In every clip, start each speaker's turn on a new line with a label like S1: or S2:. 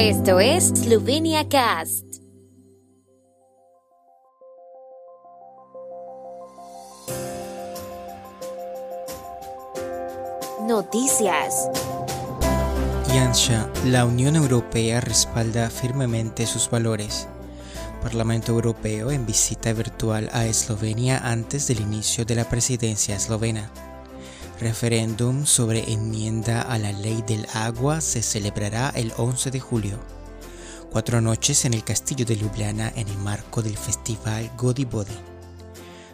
S1: Esto es Slovenia Cast. Noticias.
S2: Yansha, la Unión Europea respalda firmemente sus valores. Parlamento Europeo en visita virtual a Eslovenia antes del inicio de la presidencia eslovena. Referéndum sobre enmienda a la ley del agua se celebrará el 11 de julio. Cuatro noches en el castillo de Ljubljana en el marco del festival Godi Bodi.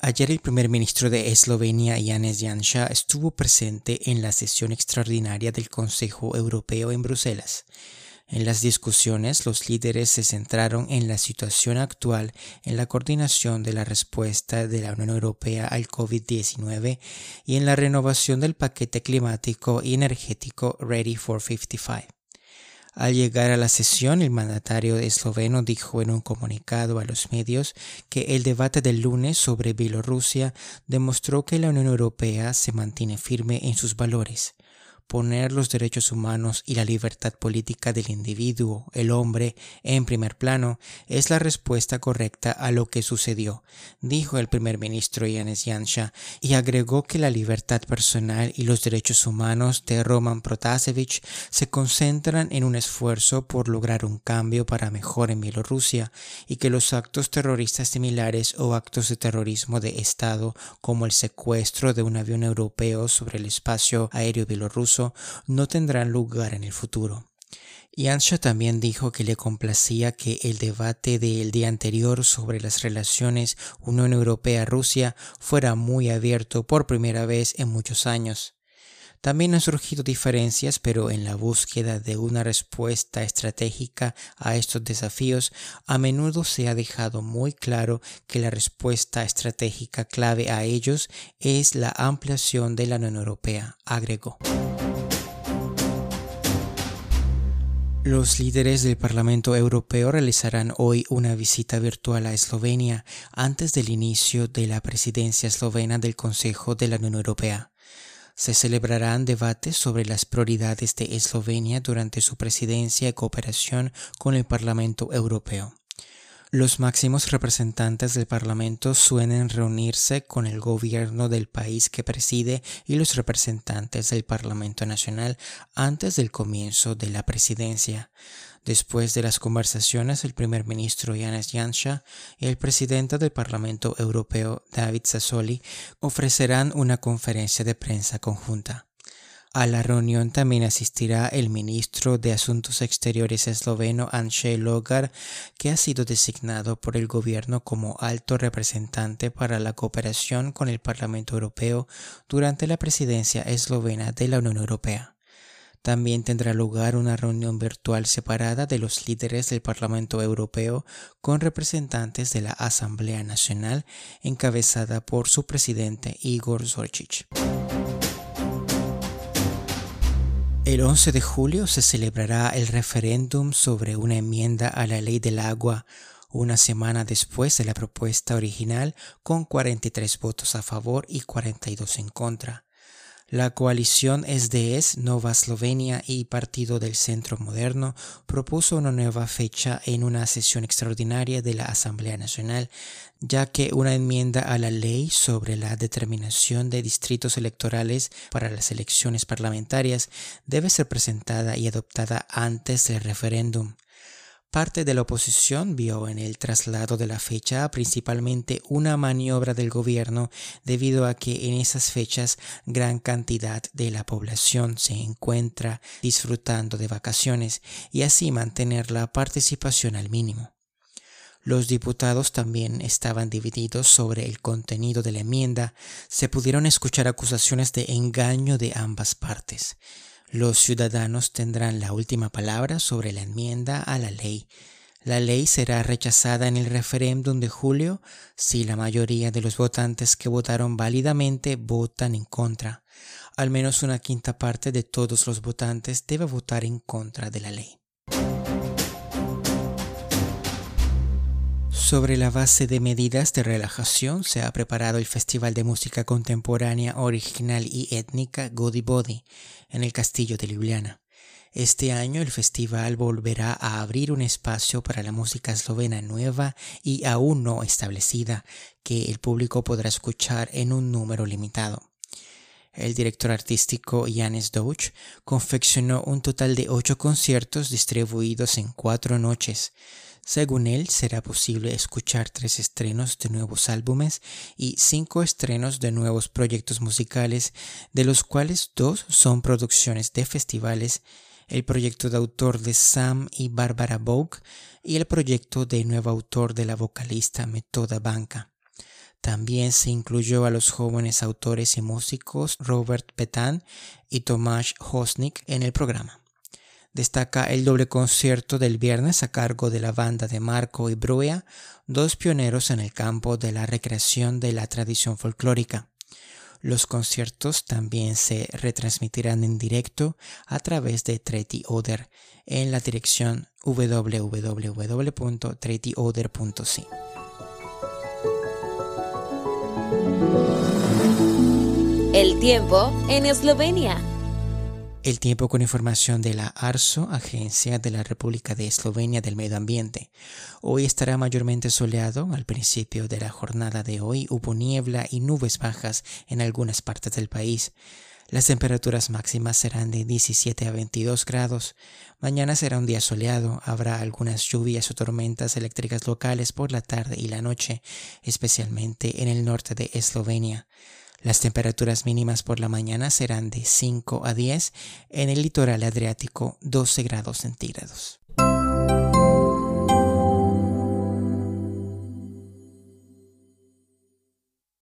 S2: Ayer el primer ministro de Eslovenia, Janez Janša, estuvo presente en la sesión extraordinaria del Consejo Europeo en Bruselas. En las discusiones, los líderes se centraron en la situación actual en la coordinación de la respuesta de la Unión Europea al COVID-19 y en la renovación del paquete climático y energético Ready for 55. Al llegar a la sesión, el mandatario esloveno dijo en un comunicado a los medios que el debate del lunes sobre Bielorrusia demostró que la Unión Europea se mantiene firme en sus valores poner los derechos humanos y la libertad política del individuo, el hombre, en primer plano, es la respuesta correcta a lo que sucedió, dijo el primer ministro Yanis Yansha, y agregó que la libertad personal y los derechos humanos de Roman Protasevich se concentran en un esfuerzo por lograr un cambio para mejor en Bielorrusia y que los actos terroristas similares o actos de terrorismo de Estado como el secuestro de un avión europeo sobre el espacio aéreo bielorruso no tendrán lugar en el futuro. Yansha también dijo que le complacía que el debate del día anterior sobre las relaciones Unión Europea-Rusia fuera muy abierto por primera vez en muchos años. También han surgido diferencias, pero en la búsqueda de una respuesta estratégica a estos desafíos, a menudo se ha dejado muy claro que la respuesta estratégica clave a ellos es la ampliación de la Unión Europea, agregó. Los líderes del Parlamento Europeo realizarán hoy una visita virtual a Eslovenia antes del inicio de la presidencia eslovena del Consejo de la Unión Europea. Se celebrarán debates sobre las prioridades de Eslovenia durante su presidencia y cooperación con el Parlamento Europeo. Los máximos representantes del Parlamento suelen reunirse con el gobierno del país que preside y los representantes del Parlamento Nacional antes del comienzo de la presidencia. Después de las conversaciones, el primer ministro Yanis Janša y el presidente del Parlamento Europeo David Sassoli ofrecerán una conferencia de prensa conjunta. A la reunión también asistirá el ministro de Asuntos Exteriores esloveno Andrzej Logar, que ha sido designado por el gobierno como alto representante para la cooperación con el Parlamento Europeo durante la presidencia eslovena de la Unión Europea. También tendrá lugar una reunión virtual separada de los líderes del Parlamento Europeo con representantes de la Asamblea Nacional encabezada por su presidente Igor Zorčić. El 11 de julio se celebrará el referéndum sobre una enmienda a la ley del agua, una semana después de la propuesta original, con 43 votos a favor y 42 en contra. La coalición SDS, Nova Eslovenia y Partido del Centro Moderno propuso una nueva fecha en una sesión extraordinaria de la Asamblea Nacional, ya que una enmienda a la ley sobre la determinación de distritos electorales para las elecciones parlamentarias debe ser presentada y adoptada antes del referéndum. Parte de la oposición vio en el traslado de la fecha principalmente una maniobra del gobierno debido a que en esas fechas gran cantidad de la población se encuentra disfrutando de vacaciones y así mantener la participación al mínimo. Los diputados también estaban divididos sobre el contenido de la enmienda, se pudieron escuchar acusaciones de engaño de ambas partes. Los ciudadanos tendrán la última palabra sobre la enmienda a la ley. La ley será rechazada en el referéndum de julio si la mayoría de los votantes que votaron válidamente votan en contra. Al menos una quinta parte de todos los votantes debe votar en contra de la ley. Sobre la base de medidas de relajación se ha preparado el Festival de Música Contemporánea Original y Étnica Godi Body en el Castillo de Ljubljana. Este año el festival volverá a abrir un espacio para la música eslovena nueva y aún no establecida que el público podrá escuchar en un número limitado. El director artístico Janis Douch confeccionó un total de ocho conciertos distribuidos en cuatro noches. Según él, será posible escuchar tres estrenos de nuevos álbumes y cinco estrenos de nuevos proyectos musicales, de los cuales dos son producciones de festivales, el proyecto de autor de Sam y Barbara Bogue y el proyecto de nuevo autor de la vocalista Metoda Banca. También se incluyó a los jóvenes autores y músicos Robert Petan y Tomasz Hosnik en el programa. Destaca el doble concierto del viernes a cargo de la banda de Marco y Bruea, dos pioneros en el campo de la recreación de la tradición folclórica. Los conciertos también se retransmitirán en directo a través de Treti Oder en la dirección www.tretioder.si.
S1: El tiempo en Eslovenia.
S2: El tiempo con información de la ARSO, Agencia de la República de Eslovenia del Medio Ambiente. Hoy estará mayormente soleado. Al principio de la jornada de hoy hubo niebla y nubes bajas en algunas partes del país. Las temperaturas máximas serán de 17 a 22 grados. Mañana será un día soleado. Habrá algunas lluvias o tormentas eléctricas locales por la tarde y la noche, especialmente en el norte de Eslovenia. Las temperaturas mínimas por la mañana serán de 5 a 10, en el litoral adriático 12 grados centígrados.